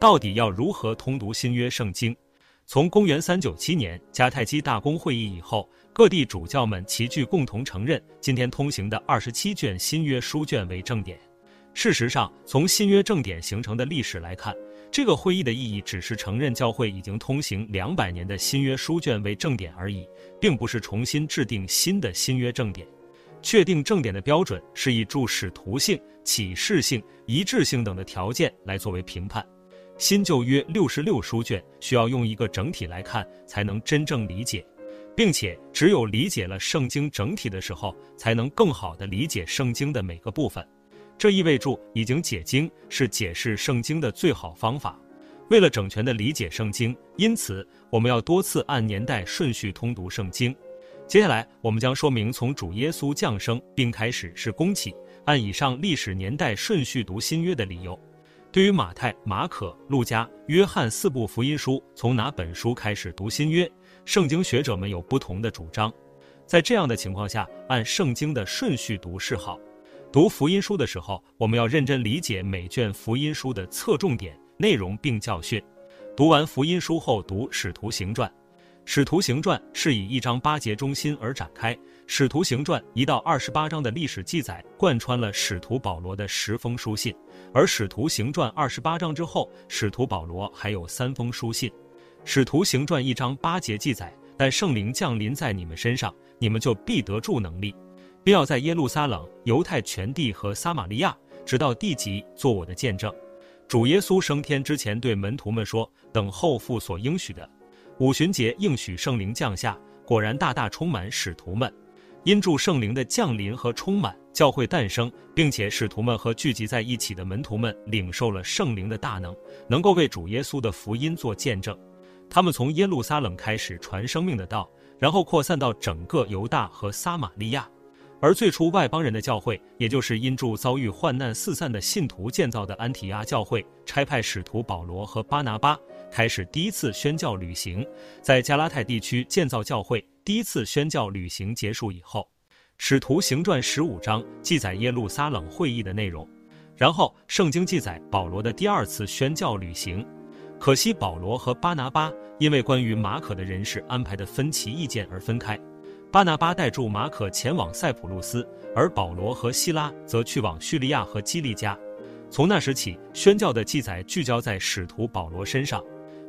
到底要如何通读新约圣经？从公元三九七年迦太基大公会议以后，各地主教们齐聚，共同承认今天通行的二十七卷新约书卷为正典。事实上，从新约正典形成的历史来看，这个会议的意义只是承认教会已经通行两百年的新约书卷为正典而已，并不是重新制定新的新约正典。确定正典的标准是以注使徒性、启示性、一致性等的条件来作为评判。新旧约六十六书卷需要用一个整体来看，才能真正理解，并且只有理解了圣经整体的时候，才能更好的理解圣经的每个部分。这意味着已经解经是解释圣经的最好方法。为了整全的理解圣经，因此我们要多次按年代顺序通读圣经。接下来，我们将说明从主耶稣降生并开始是公启，按以上历史年代顺序读新约的理由。对于马太、马可、路加、约翰四部福音书，从哪本书开始读新约？圣经学者们有不同的主张。在这样的情况下，按圣经的顺序读是好。读福音书的时候，我们要认真理解每卷福音书的侧重点、内容并教训。读完福音书后，读使徒行传。使徒行传是以一章八节中心而展开。使徒行传一到二十八章的历史记载贯穿了使徒保罗的十封书信，而使徒行传二十八章之后，使徒保罗还有三封书信。使徒行传一章八节记载：“但圣灵降临在你们身上，你们就必得助能力，并要在耶路撒冷、犹太全地和撒玛利亚，直到地极，做我的见证。”主耶稣升天之前对门徒们说：“等候父所应许的。”五旬节应许圣灵降下，果然大大充满使徒们。因助圣灵的降临和充满，教会诞生，并且使徒们和聚集在一起的门徒们领受了圣灵的大能，能够为主耶稣的福音做见证。他们从耶路撒冷开始传生命的道，然后扩散到整个犹大和撒玛利亚。而最初外邦人的教会，也就是因助遭遇患难四散的信徒建造的安提阿教会，差派使徒保罗和巴拿巴开始第一次宣教旅行，在加拉太地区建造教会。第一次宣教旅行结束以后，《使徒行传》十五章记载耶路撒冷会议的内容。然后，圣经记载保罗的第二次宣教旅行。可惜保罗和巴拿巴因为关于马可的人事安排的分歧意见而分开。巴拿巴带住马可前往塞浦路斯，而保罗和希拉则去往叙利亚和基利加。从那时起，宣教的记载聚焦在使徒保罗身上。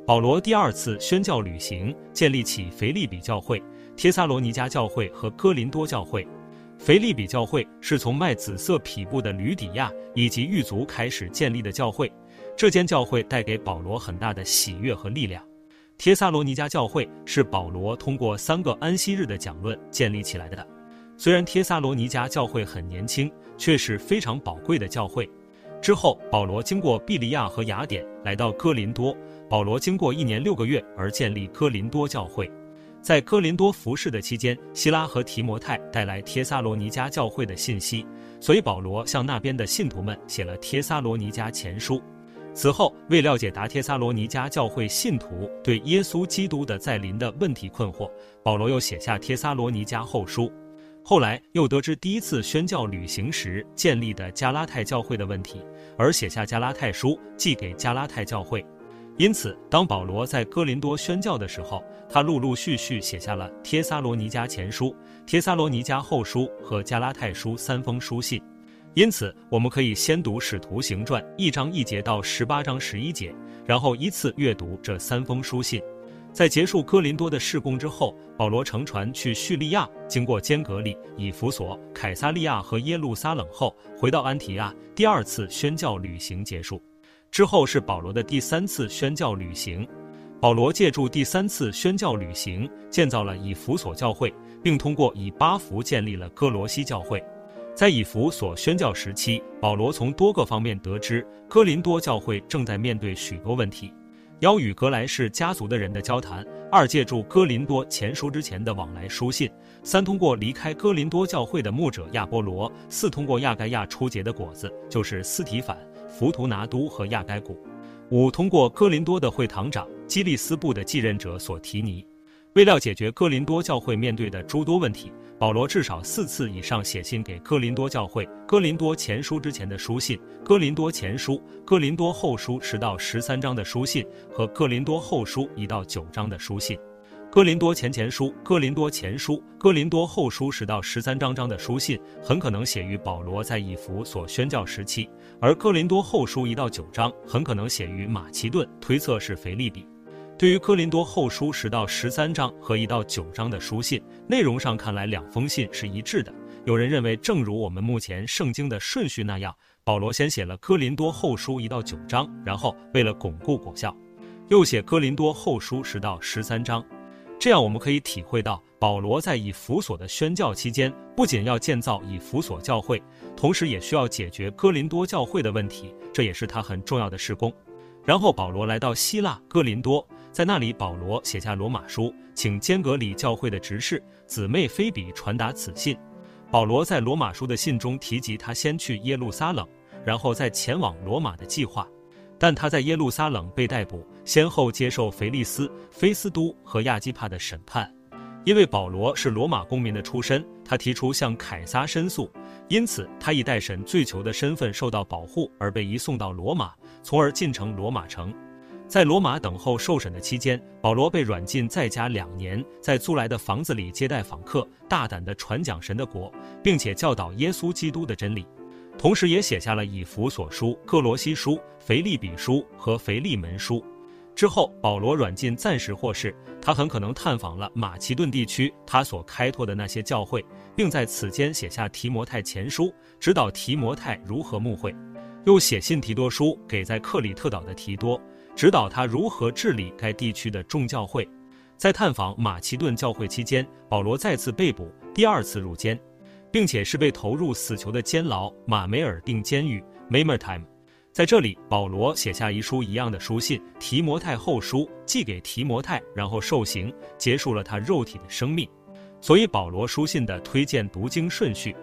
保罗第二次宣教旅行，建立起腓利比教会。帖撒罗尼迦教会和哥林多教会，腓利比教会是从卖紫色匹布的吕底亚以及狱卒开始建立的教会，这间教会带给保罗很大的喜悦和力量。帖撒罗尼迦教会是保罗通过三个安息日的讲论建立起来的。虽然帖撒罗尼迦教会很年轻，却是非常宝贵的教会。之后，保罗经过庇利亚和雅典，来到哥林多。保罗经过一年六个月而建立哥林多教会。在哥林多服侍的期间，希拉和提摩太带来帖撒罗尼迦教会的信息，所以保罗向那边的信徒们写了帖撒罗尼迦前书。此后，为了解答帖撒罗尼迦教会信徒对耶稣基督的再临的问题困惑，保罗又写下帖撒罗尼迦后书。后来又得知第一次宣教旅行时建立的加拉太教会的问题，而写下加拉太书，寄给加拉太教会。因此，当保罗在哥林多宣教的时候，他陆陆续续写下了《帖撒罗尼迦前书》《帖撒罗尼迦后书》和《加拉太书》三封书信。因此，我们可以先读《使徒行传》一章一节到十八章十一节，然后依次阅读这三封书信。在结束哥林多的事工之后，保罗乘船去叙利亚，经过坚格里、以弗所、凯撒利亚和耶路撒冷后，回到安提亚。第二次宣教旅行结束。之后是保罗的第三次宣教旅行，保罗借助第三次宣教旅行建造了以弗所教会，并通过以巴弗建立了哥罗西教会。在以弗所宣教时期，保罗从多个方面得知哥林多教会正在面对许多问题：邀与格莱氏家族的人的交谈；二借助哥林多前书之前的往来书信；三通过离开哥林多教会的牧者亚波罗；四通过亚该亚出结的果子，就是斯提反。浮图拿都和亚该古，五通过哥林多的会堂长基利斯布的继任者所提尼，为了解决哥林多教会面对的诸多问题，保罗至少四次以上写信给哥林多教会。哥林多前书之前的书信、哥林多前书、哥林多后书十到十三章的书信和哥林多后书一到九章的书信。哥林多前前书、哥林多前书、哥林多后书十到十三章章的书信，很可能写于保罗在以弗所宣教时期；而哥林多后书一到九章，很可能写于马其顿，推测是腓利比。对于哥林多后书十到十三章和一到九章的书信，内容上看来两封信是一致的。有人认为，正如我们目前圣经的顺序那样，保罗先写了哥林多后书一到九章，然后为了巩固果效，又写哥林多后书十到十三章。这样，我们可以体会到，保罗在以弗所的宣教期间，不仅要建造以弗所教会，同时也需要解决哥林多教会的问题，这也是他很重要的事工。然后，保罗来到希腊哥林多，在那里，保罗写下罗马书，请坚格里教会的执事姊妹菲比传达此信。保罗在罗马书的信中提及他先去耶路撒冷，然后再前往罗马的计划。但他在耶路撒冷被逮捕，先后接受腓利斯、菲斯都和亚基帕的审判。因为保罗是罗马公民的出身，他提出向凯撒申诉，因此他以待审罪囚的身份受到保护，而被移送到罗马，从而进城罗马城。在罗马等候受审的期间，保罗被软禁在家两年，在租来的房子里接待访客，大胆地传讲神的国，并且教导耶稣基督的真理。同时，也写下了以弗所书、克罗西书、腓利比书和腓利门书。之后，保罗软禁暂时获释，他很可能探访了马其顿地区他所开拓的那些教会，并在此间写下提摩太前书，指导提摩太如何牧会；又写信提多书给在克里特岛的提多，指导他如何治理该地区的众教会。在探访马其顿教会期间，保罗再次被捕，第二次入监。并且是被投入死囚的监牢马梅尔定监狱 （Mamertime）。在这里，保罗写下遗书一样的书信《提摩太后书》，寄给提摩太，然后受刑，结束了他肉体的生命。所以，保罗书信的推荐读经顺序。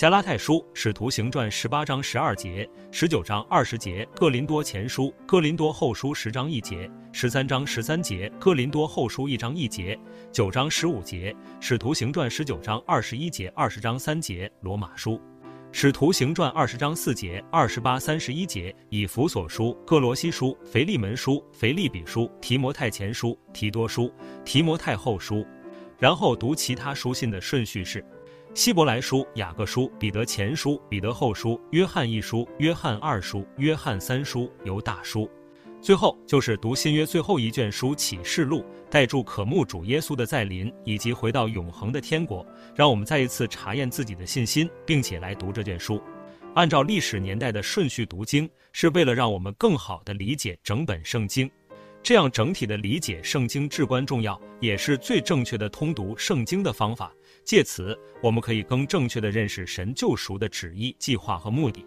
加拉太书、使徒行传十八章十二节、十九章二十节、哥林多前书、哥林多后书十章一节、十三章十三节、哥林多后书一章一节、九章十五节、使徒行传十九章二十一节、二十章三节、罗马书、使徒行传二十章四节、二十八三十一节、以弗所书、哥罗西书、腓利门书、腓利比书、提摩太前书、提多书、提摩太后书，然后读其他书信的顺序是。希伯来书、雅各书、彼得前书、彼得后书、约翰一书、约翰二书、约翰三书、犹大书，最后就是读新约最后一卷书启示录，带住渴慕主耶稣的再临以及回到永恒的天国。让我们再一次查验自己的信心，并且来读这卷书。按照历史年代的顺序读经，是为了让我们更好地理解整本圣经。这样整体的理解圣经至关重要，也是最正确的通读圣经的方法。借此，我们可以更正确的认识神救赎的旨意、计划和目的。